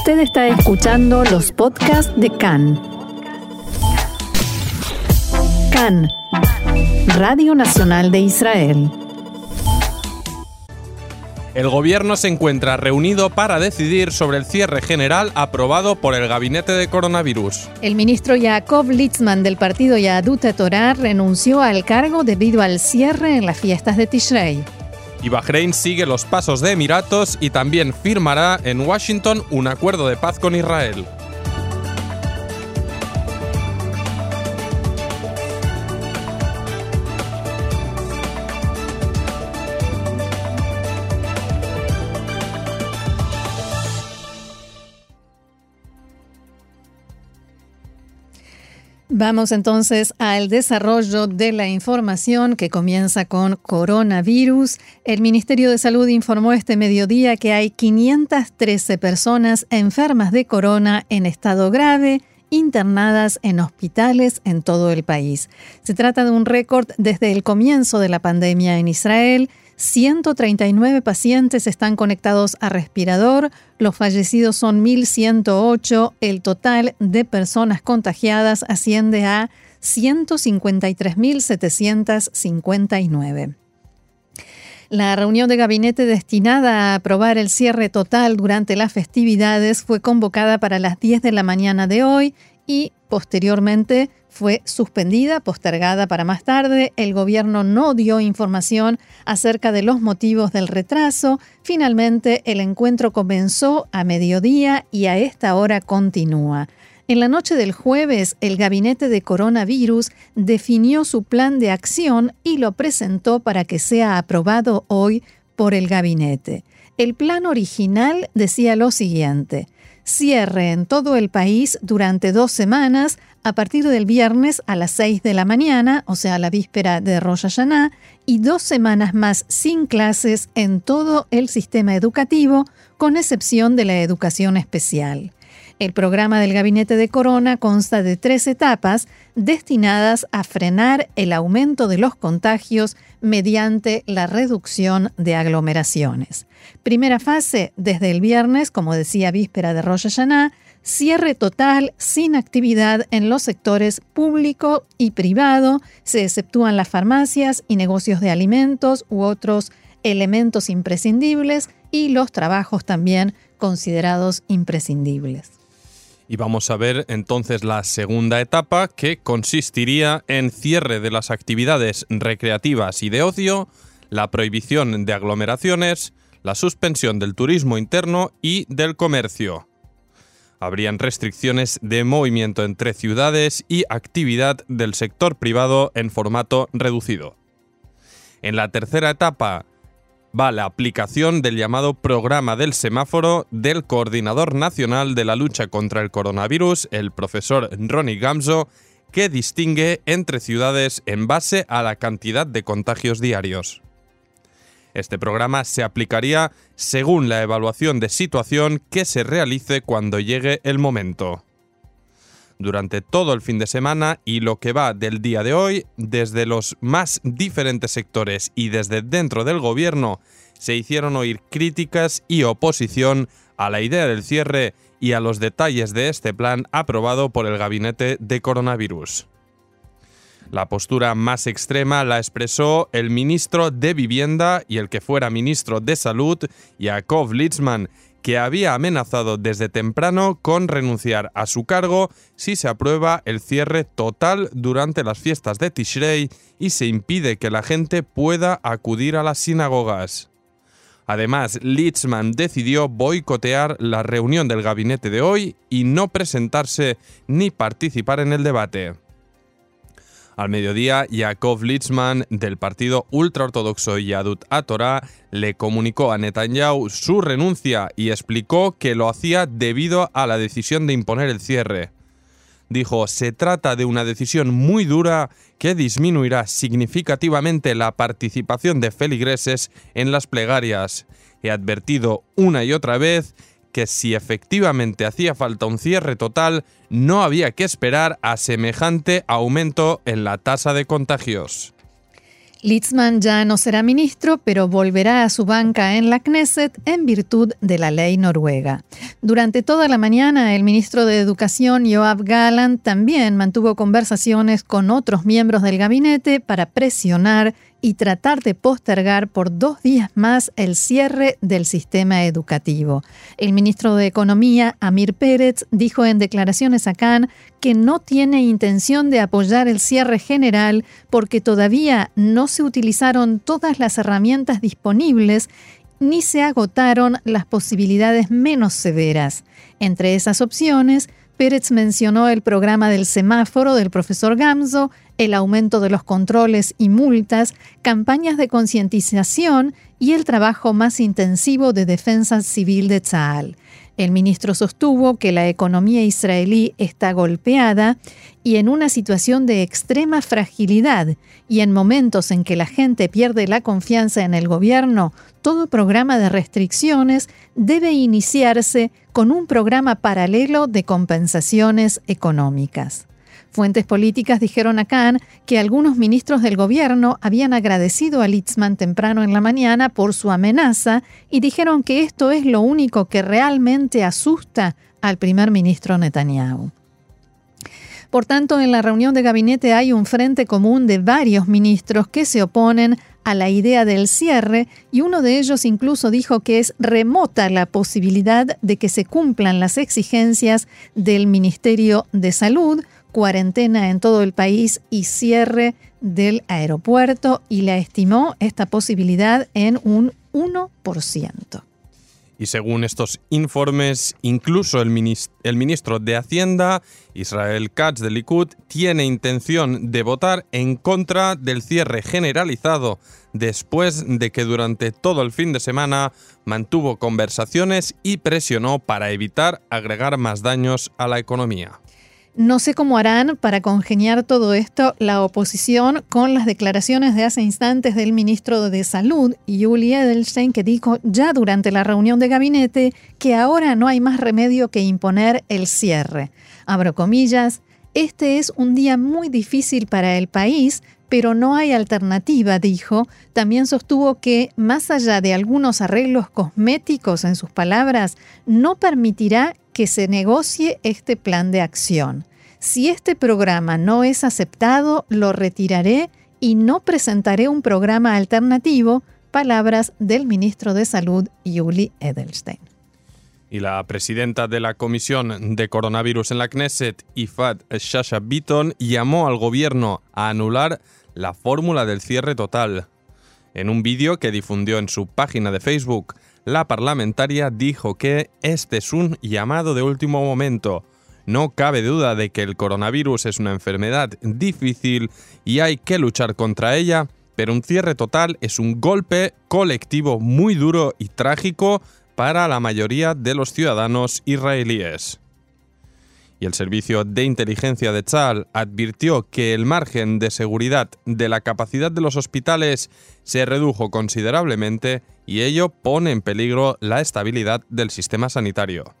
Usted está escuchando los podcasts de CAN. CAN, Radio Nacional de Israel. El gobierno se encuentra reunido para decidir sobre el cierre general aprobado por el gabinete de coronavirus. El ministro Yaakov Litzman del partido Yahadut Torah renunció al cargo debido al cierre en las fiestas de Tishrei. Y Bahrein sigue los pasos de Emiratos y también firmará en Washington un acuerdo de paz con Israel. Vamos entonces al desarrollo de la información que comienza con coronavirus. El Ministerio de Salud informó este mediodía que hay 513 personas enfermas de corona en estado grave internadas en hospitales en todo el país. Se trata de un récord desde el comienzo de la pandemia en Israel 139 pacientes están conectados a respirador, los fallecidos son 1.108, el total de personas contagiadas asciende a 153.759. La reunión de gabinete destinada a aprobar el cierre total durante las festividades fue convocada para las 10 de la mañana de hoy y posteriormente fue suspendida, postergada para más tarde. El gobierno no dio información acerca de los motivos del retraso. Finalmente, el encuentro comenzó a mediodía y a esta hora continúa. En la noche del jueves, el gabinete de coronavirus definió su plan de acción y lo presentó para que sea aprobado hoy por el gabinete. El plan original decía lo siguiente cierre en todo el país durante dos semanas a partir del viernes a las 6 de la mañana, o sea, la víspera de Rosh Hashanah, y dos semanas más sin clases en todo el sistema educativo, con excepción de la educación especial. El programa del gabinete de Corona consta de tres etapas destinadas a frenar el aumento de los contagios mediante la reducción de aglomeraciones. Primera fase, desde el viernes, como decía víspera de Rosh Hashanah, cierre total sin actividad en los sectores público y privado, se exceptúan las farmacias y negocios de alimentos u otros elementos imprescindibles y los trabajos también considerados imprescindibles. Y vamos a ver entonces la segunda etapa que consistiría en cierre de las actividades recreativas y de ocio, la prohibición de aglomeraciones, la suspensión del turismo interno y del comercio. Habrían restricciones de movimiento entre ciudades y actividad del sector privado en formato reducido. En la tercera etapa va la aplicación del llamado programa del semáforo del Coordinador Nacional de la Lucha contra el Coronavirus, el profesor Ronnie Gamzo, que distingue entre ciudades en base a la cantidad de contagios diarios. Este programa se aplicaría según la evaluación de situación que se realice cuando llegue el momento durante todo el fin de semana y lo que va del día de hoy, desde los más diferentes sectores y desde dentro del gobierno, se hicieron oír críticas y oposición a la idea del cierre y a los detalles de este plan aprobado por el gabinete de coronavirus. La postura más extrema la expresó el ministro de Vivienda y el que fuera ministro de Salud, Yakov Litzman, que había amenazado desde temprano con renunciar a su cargo si se aprueba el cierre total durante las fiestas de Tishrei y se impide que la gente pueda acudir a las sinagogas. Además, Litzman decidió boicotear la reunión del gabinete de hoy y no presentarse ni participar en el debate. Al mediodía, Yakov Litzman, del partido ultraortodoxo Yadut Atorá, le comunicó a Netanyahu su renuncia y explicó que lo hacía debido a la decisión de imponer el cierre. Dijo, se trata de una decisión muy dura que disminuirá significativamente la participación de feligreses en las plegarias. He advertido una y otra vez que si efectivamente hacía falta un cierre total, no había que esperar a semejante aumento en la tasa de contagios. Litzman ya no será ministro, pero volverá a su banca en la Knesset en virtud de la ley noruega. Durante toda la mañana, el ministro de Educación, Joab Gallant, también mantuvo conversaciones con otros miembros del gabinete para presionar y tratar de postergar por dos días más el cierre del sistema educativo. El ministro de Economía, Amir Pérez, dijo en declaraciones a Cannes que no tiene intención de apoyar el cierre general porque todavía no se utilizaron todas las herramientas disponibles ni se agotaron las posibilidades menos severas. Entre esas opciones, Pérez mencionó el programa del semáforo del profesor Gamzo, el aumento de los controles y multas, campañas de concientización y el trabajo más intensivo de defensa civil de Tzal. El ministro sostuvo que la economía israelí está golpeada y en una situación de extrema fragilidad y en momentos en que la gente pierde la confianza en el gobierno, todo programa de restricciones debe iniciarse con un programa paralelo de compensaciones económicas. Fuentes políticas dijeron a Khan que algunos ministros del gobierno habían agradecido a Litzman temprano en la mañana por su amenaza y dijeron que esto es lo único que realmente asusta al primer ministro Netanyahu. Por tanto, en la reunión de gabinete hay un frente común de varios ministros que se oponen a la idea del cierre y uno de ellos incluso dijo que es remota la posibilidad de que se cumplan las exigencias del Ministerio de Salud, cuarentena en todo el país y cierre del aeropuerto y la estimó esta posibilidad en un 1%. Y según estos informes, incluso el, ministro de Hacienda, Israel Katz de Likud, tiene intención de votar en contra del cierre generalizado después de que durante todo el fin de semana mantuvo conversaciones y presionó para evitar agregar más daños a la economía. No sé cómo harán para congeniar todo esto la oposición con las declaraciones de hace instantes del ministro de Salud, Yuli Edelstein, que dijo ya durante la reunión de gabinete que ahora no hay más remedio que imponer el cierre. Abro comillas, este es un día muy difícil para el país, pero no hay alternativa, dijo. También sostuvo que, más allá de algunos arreglos cosméticos en sus palabras, no permitirá que se negocie este plan de acción. Si este programa no es aceptado, lo retiraré y no presentaré un programa alternativo, palabras del ministro de Salud, Yuli Edelstein. Y la presidenta de la Comisión de Coronavirus en la Knesset, Ifat Shasha Bitton, llamó al gobierno a anular la fórmula del cierre total. En un vídeo que difundió en su página de Facebook, la parlamentaria dijo que este es un llamado de último momento. No cabe duda de que el coronavirus es una enfermedad difícil y hay que luchar contra ella, pero un cierre total es un golpe colectivo muy duro y trágico para la mayoría de los ciudadanos israelíes. Y el servicio de inteligencia de Tzal advirtió que el margen de seguridad de la capacidad de los hospitales se redujo considerablemente y ello pone en peligro la estabilidad del sistema sanitario.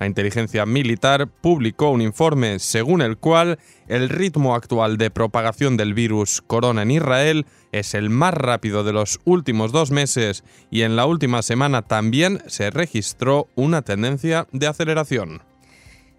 La inteligencia militar publicó un informe según el cual el ritmo actual de propagación del virus corona en Israel es el más rápido de los últimos dos meses y en la última semana también se registró una tendencia de aceleración.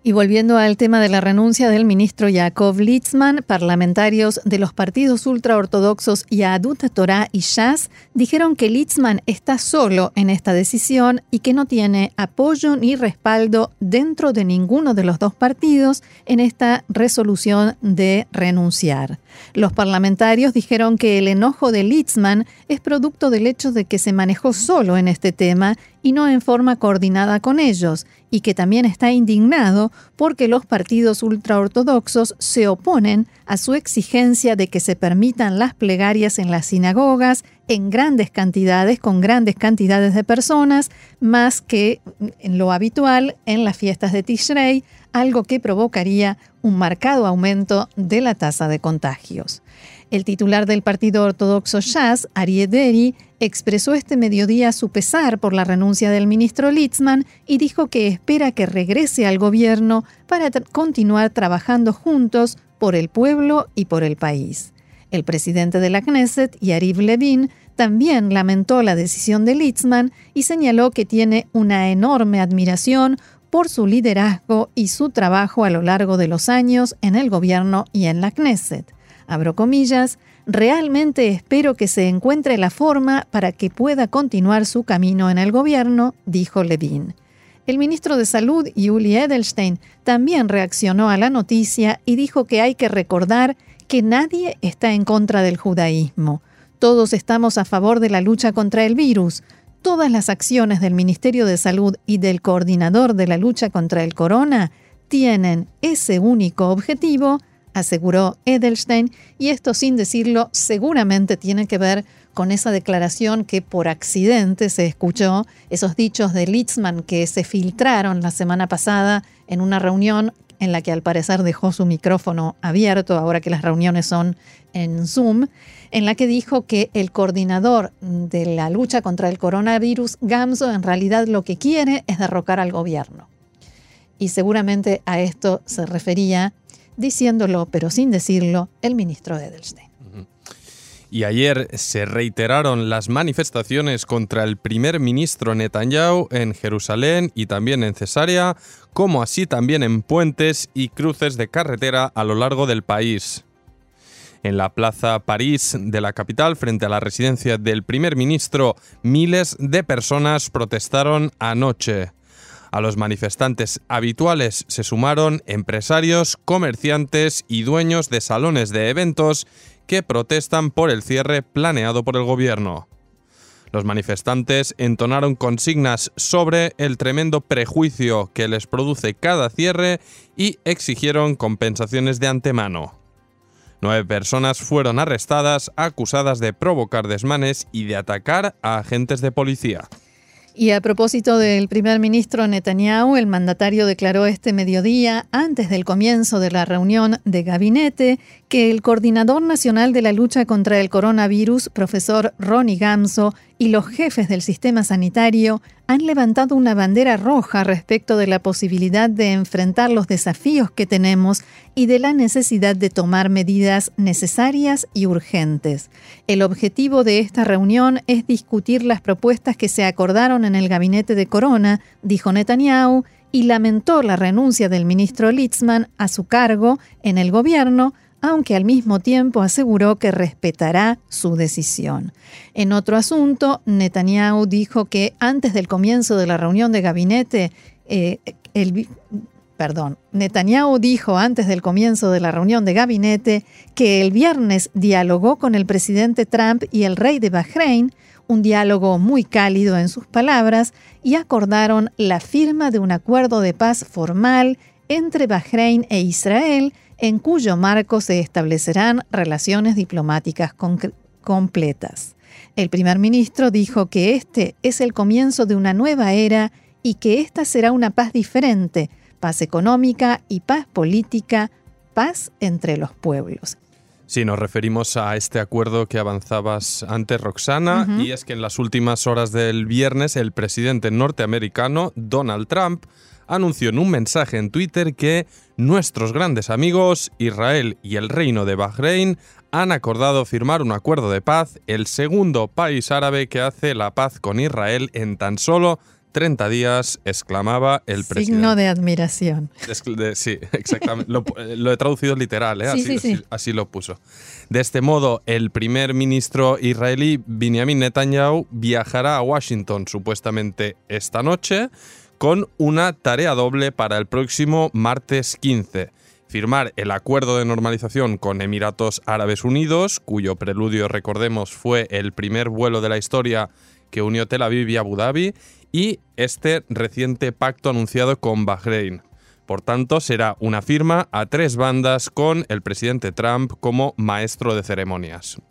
Y volviendo al tema de la renuncia del ministro Yaakov Litzman, parlamentarios de los partidos ultraortodoxos Yadut Torah y Shas dijeron que Litzman está solo en esta decisión y que no tiene apoyo ni respaldo dentro de ninguno de los dos partidos en esta resolución de renunciar. Los parlamentarios dijeron que el enojo de Litzman es producto del hecho de que se manejó solo en este tema y no en forma coordinada con ellos, y que también está indignado porque los partidos ultraortodoxos se oponen a su exigencia de que se permitan las plegarias en las sinagogas en grandes cantidades, con grandes cantidades de personas, más que en lo habitual en las fiestas de Tishrei, algo que provocaría un marcado aumento de la tasa de contagios. El titular del partido ortodoxo Shas, Arieh Deri, expresó este mediodía su pesar por la renuncia del ministro Litzman y dijo que espera que regrese al gobierno para continuar trabajando juntos por el pueblo y por el país. El presidente de la Knesset, Yariv Levin, también lamentó la decisión de Litzman y señaló que tiene una enorme admiración por su liderazgo y su trabajo a lo largo de los años en el gobierno y en la Knesset. Abro comillas, realmente espero que se encuentre la forma para que pueda continuar su camino en el gobierno, dijo Levin. El ministro de Salud, Yuli Edelstein, también reaccionó a la noticia y dijo que hay que recordar que nadie está en contra del judaísmo. Todos estamos a favor de la lucha contra el virus. Todas las acciones del Ministerio de Salud y del coordinador de la lucha contra el corona tienen ese único objetivo, aseguró Edelstein, y esto sin decirlo seguramente tiene que ver con esa declaración que por accidente se escuchó, esos dichos de Litzman que se filtraron la semana pasada en una reunión en la que al parecer dejó su micrófono abierto, ahora que las reuniones son en Zoom, en la que dijo que el coordinador de la lucha contra el coronavirus, Gamso, en realidad lo que quiere es derrocar al gobierno. Y seguramente a esto se refería, diciéndolo pero sin decirlo, el ministro Edelstein. Y ayer se reiteraron las manifestaciones contra el primer ministro Netanyahu en Jerusalén y también en Cesarea, como así también en puentes y cruces de carretera a lo largo del país. En la Plaza París de la capital, frente a la residencia del primer ministro, miles de personas protestaron anoche. A los manifestantes habituales se sumaron empresarios, comerciantes y dueños de salones de eventos que protestan por el cierre planeado por el gobierno. Los manifestantes entonaron consignas sobre el tremendo prejuicio que les produce cada cierre y exigieron compensaciones de antemano. Nueve personas fueron arrestadas acusadas de provocar desmanes y de atacar a agentes de policía. Y a propósito del primer ministro Netanyahu, el mandatario declaró este mediodía, antes del comienzo de la reunión de gabinete, que el coordinador nacional de la lucha contra el coronavirus, profesor Ronnie Gamso, y los jefes del sistema sanitario han levantado una bandera roja respecto de la posibilidad de enfrentar los desafíos que tenemos y de la necesidad de tomar medidas necesarias y urgentes. El objetivo de esta reunión es discutir las propuestas que se acordaron en el gabinete de Corona, dijo Netanyahu, y lamentó la renuncia del ministro Litzman a su cargo en el gobierno, aunque al mismo tiempo aseguró que respetará su decisión. En otro asunto, Netanyahu dijo que antes del comienzo de la reunión de gabinete, eh, el, perdón, Netanyahu dijo antes del comienzo de la reunión de gabinete que el viernes dialogó con el presidente Trump y el rey de Bahrein, un diálogo muy cálido en sus palabras, y acordaron la firma de un acuerdo de paz formal entre Bahrein e Israel en cuyo marco se establecerán relaciones diplomáticas completas. El primer ministro dijo que este es el comienzo de una nueva era y que esta será una paz diferente, paz económica y paz política, paz entre los pueblos. Sí, nos referimos a este acuerdo que avanzabas antes, Roxana, y es que en las últimas horas del viernes el presidente norteamericano, Donald Trump, anunció en un mensaje en Twitter que nuestros grandes amigos, Israel y el Reino de Bahrein, han acordado firmar un acuerdo de paz, el segundo país árabe que hace la paz con Israel en tan solo 30 días, exclamaba el presidente. Signo de admiración. sí, exactamente. lo, he traducido literal, ¿eh? así, lo puso. De este modo, el primer ministro israelí, Benjamin Netanyahu, viajará a Washington supuestamente esta noche con una tarea doble para el próximo martes 15 firmar el acuerdo de normalización con Emiratos Árabes Unidos, cuyo preludio, recordemos, fue el primer vuelo de la historia que unió Tel Aviv y Abu Dhabi, y este reciente pacto anunciado con Bahrein. Por tanto, será una firma a tres bandas con el presidente Trump como maestro de ceremonias.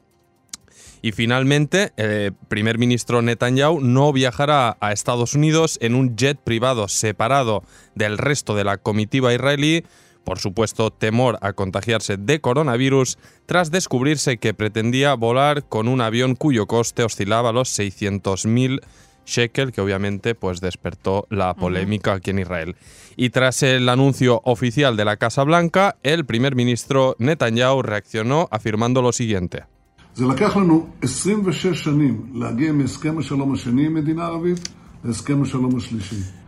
Y finalmente, el primer ministro Netanyahu no viajará a Estados Unidos en un jet privado separado del resto de la comitiva israelí, por supuesto temor a contagiarse de coronavirus, tras descubrirse que pretendía volar con un avión cuyo coste oscilaba los 600.000 shekel, que obviamente pues despertó la polémica aquí en Israel. Y tras el anuncio oficial de la Casa Blanca, el primer ministro Netanyahu reaccionó afirmando lo siguiente.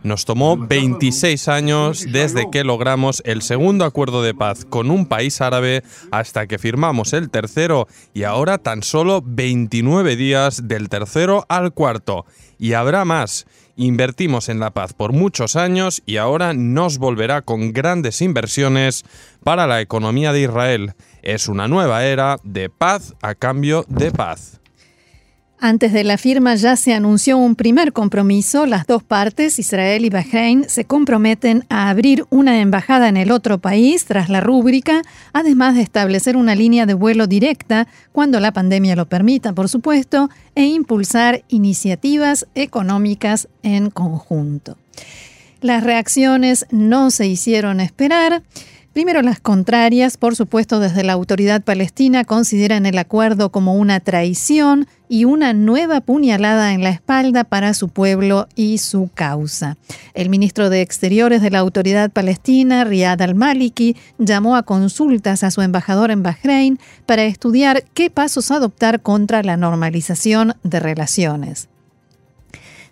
Nos tomó 26 años desde que logramos el segundo acuerdo de paz con un país árabe hasta que firmamos el tercero y ahora tan solo 29 días del tercero al cuarto. Y habrá más. Invertimos en la paz por muchos años y ahora nos volverá con grandes inversiones para la economía de Israel. Es una nueva era de paz a cambio de paz. Antes de la firma ya se anunció un primer compromiso. Las dos partes, Israel y Bahrein, se comprometen a abrir una embajada en el otro país tras la rúbrica, además de establecer una línea de vuelo directa cuando la pandemia lo permita, por supuesto, e impulsar iniciativas económicas en conjunto. Las reacciones no se hicieron esperar. Primero las contrarias, por supuesto desde la autoridad palestina consideran el acuerdo como una traición y una nueva puñalada en la espalda para su pueblo y su causa. El ministro de Exteriores de la autoridad palestina, Riyad al-Maliki, llamó a consultas a su embajador en Bahrein para estudiar qué pasos adoptar contra la normalización de relaciones.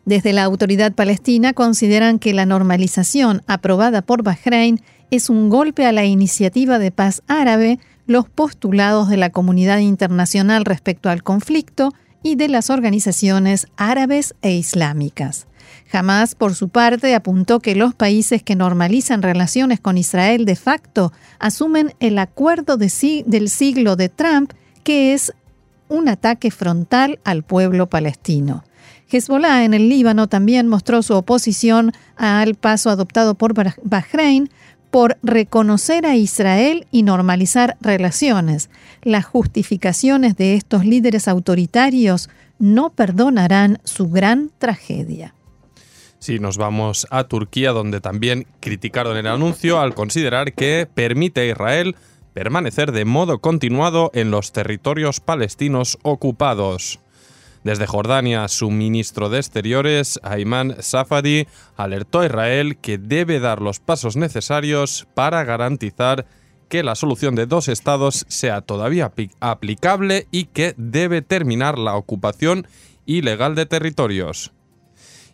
Desde la autoridad palestina consideran que la normalización aprobada por Bahrein es un golpe a la iniciativa de paz árabe, los postulados de la comunidad internacional respecto al conflicto y de las organizaciones árabes e islámicas. Jamás, por su parte, apuntó que los países que normalizan relaciones con Israel de facto asumen el acuerdo del siglo de Trump, que es un ataque frontal al pueblo palestino. Hezbollah en el Líbano también mostró su oposición al paso adoptado por Bahrein por reconocer a Israel y normalizar relaciones. Las justificaciones de estos líderes autoritarios no perdonarán su gran tragedia. Si nos vamos a Turquía, donde también criticaron el anuncio al considerar que permite a Israel permanecer de modo continuado en los territorios palestinos ocupados. Desde Jordania, su ministro de Exteriores, Ayman Safadi, alertó a Israel que debe dar los pasos necesarios para garantizar que la solución de dos estados sea todavía aplicable y que debe terminar la ocupación ilegal de territorios.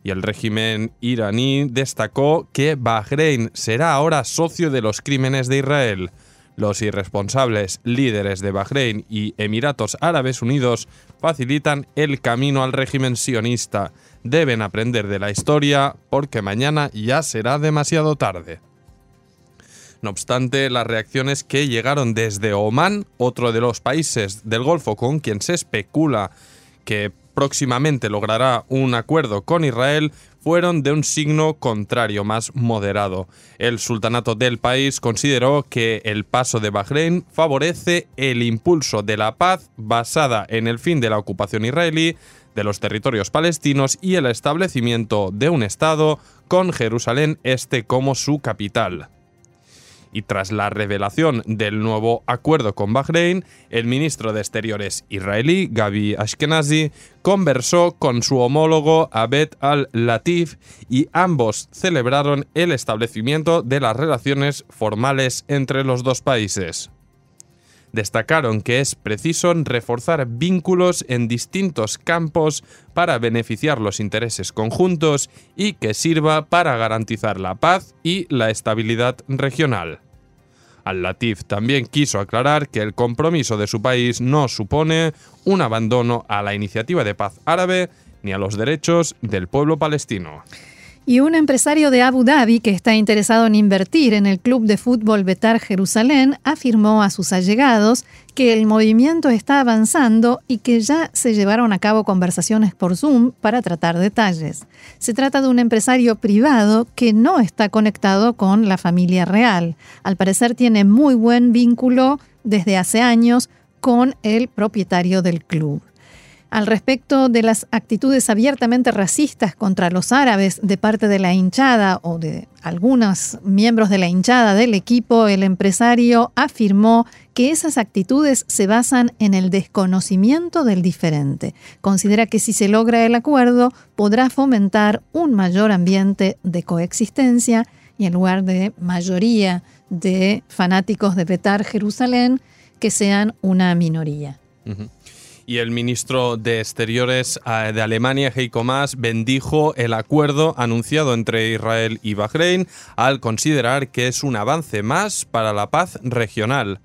Y el régimen iraní destacó que Bahrein será ahora socio de los crímenes de Israel. Los irresponsables líderes de Bahrein y Emiratos Árabes Unidos facilitan el camino al régimen sionista. Deben aprender de la historia porque mañana ya será demasiado tarde. No obstante, las reacciones que llegaron desde Omán, otro de los países del Golfo con quien se especula que próximamente logrará un acuerdo con Israel, fueron de un signo contrario, más moderado. El sultanato del país consideró que el paso de Bahrein favorece el impulso de la paz basada en el fin de la ocupación israelí de los territorios palestinos y el establecimiento de un Estado con Jerusalén Este como su capital y tras la revelación del nuevo acuerdo con Bahrein, el ministro de Exteriores israelí, Gabi Ashkenazi, conversó con su homólogo Abed al-Latif y ambos celebraron el establecimiento de las relaciones formales entre los dos países destacaron que es preciso reforzar vínculos en distintos campos para beneficiar los intereses conjuntos y que sirva para garantizar la paz y la estabilidad regional. Al-Latif también quiso aclarar que el compromiso de su país no supone un abandono a la iniciativa de paz árabe ni a los derechos del pueblo palestino. Y un empresario de Abu Dhabi que está interesado en invertir en el club de fútbol Betar Jerusalén afirmó a sus allegados que el movimiento está avanzando y que ya se llevaron a cabo conversaciones por Zoom para tratar detalles. Se trata de un empresario privado que no está conectado con la familia real. Al parecer tiene muy buen vínculo desde hace años con el propietario del club. Al respecto de las actitudes abiertamente racistas contra los árabes de parte de la hinchada o de algunos miembros de la hinchada del equipo, el empresario afirmó que esas actitudes se basan en el desconocimiento del diferente. Considera que si se logra el acuerdo podrá fomentar un mayor ambiente de coexistencia y en lugar de mayoría de fanáticos de Betar Jerusalén, que sean una minoría. Y el ministro de Exteriores eh, de Alemania, Heiko Maas, bendijo el acuerdo anunciado entre Israel y Bahrein al considerar que es un avance más para la paz regional.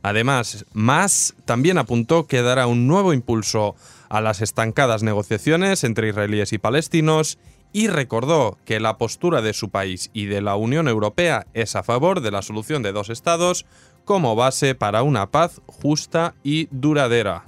Además, Maas también apuntó que dará un nuevo impulso a las estancadas negociaciones entre israelíes y palestinos y recordó que la postura de su país y de la Unión Europea es a favor de la solución de dos estados como base para una paz justa y duradera.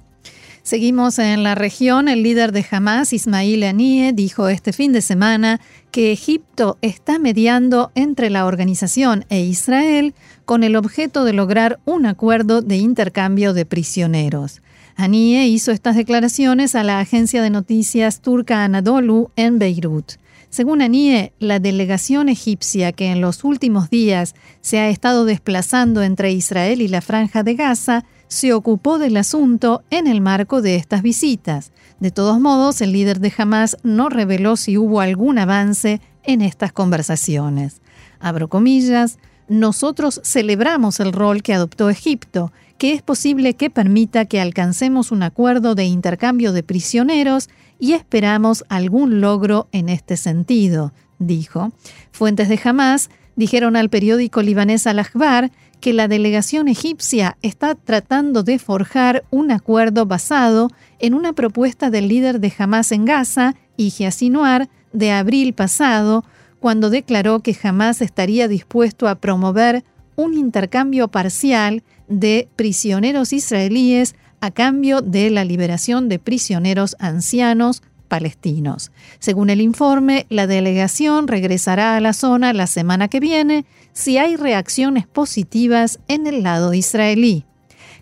Seguimos en la región. El líder de Hamas, Ismail Haniyeh, dijo este fin de semana que Egipto está mediando entre la organización e Israel con el objeto de lograr un acuerdo de intercambio de prisioneros. Haniyeh hizo estas declaraciones a la agencia de noticias turca Anadolu en Beirut. Según Anie, la delegación egipcia que en los últimos días se ha estado desplazando entre Israel y la franja de Gaza se ocupó del asunto en el marco de estas visitas. De todos modos, el líder de Hamas no reveló si hubo algún avance en estas conversaciones. Abro comillas, nosotros celebramos el rol que adoptó Egipto, que es posible que permita que alcancemos un acuerdo de intercambio de prisioneros y esperamos algún logro en este sentido, dijo. Fuentes de Hamas dijeron al periódico libanés Al-Akhbar que la delegación egipcia está tratando de forjar un acuerdo basado en una propuesta del líder de Hamas en Gaza, Yahya Sinwar, de abril pasado, cuando declaró que Hamas estaría dispuesto a promover un intercambio parcial de prisioneros israelíes a cambio de la liberación de prisioneros ancianos palestinos. Según el informe, la delegación regresará a la zona la semana que viene si hay reacciones positivas en el lado israelí.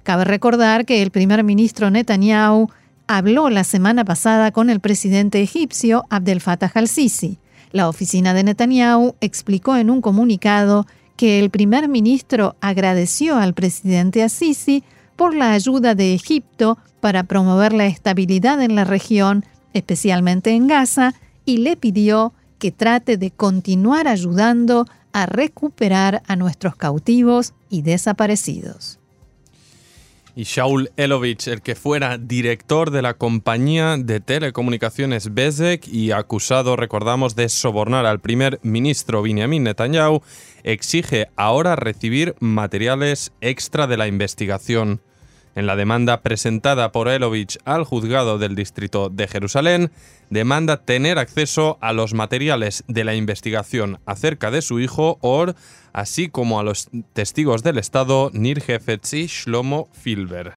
Cabe recordar que el primer ministro Netanyahu habló la semana pasada con el presidente egipcio Abdel Fattah al-Sisi. La oficina de Netanyahu explicó en un comunicado que el primer ministro agradeció al presidente al-Sisi por la ayuda de Egipto para promover la estabilidad en la región, especialmente en Gaza, y le pidió que trate de continuar ayudando a recuperar a nuestros cautivos y desaparecidos. Y Shaul Elovich, el que fuera director de la compañía de telecomunicaciones Bezek y acusado, recordamos, de sobornar al primer ministro Benjamin Netanyahu, exige ahora recibir materiales extra de la investigación. En la demanda presentada por Elovich al juzgado del distrito de Jerusalén, demanda tener acceso a los materiales de la investigación acerca de su hijo Or, así como a los testigos del Estado Nir Hefetzi Shlomo Filber.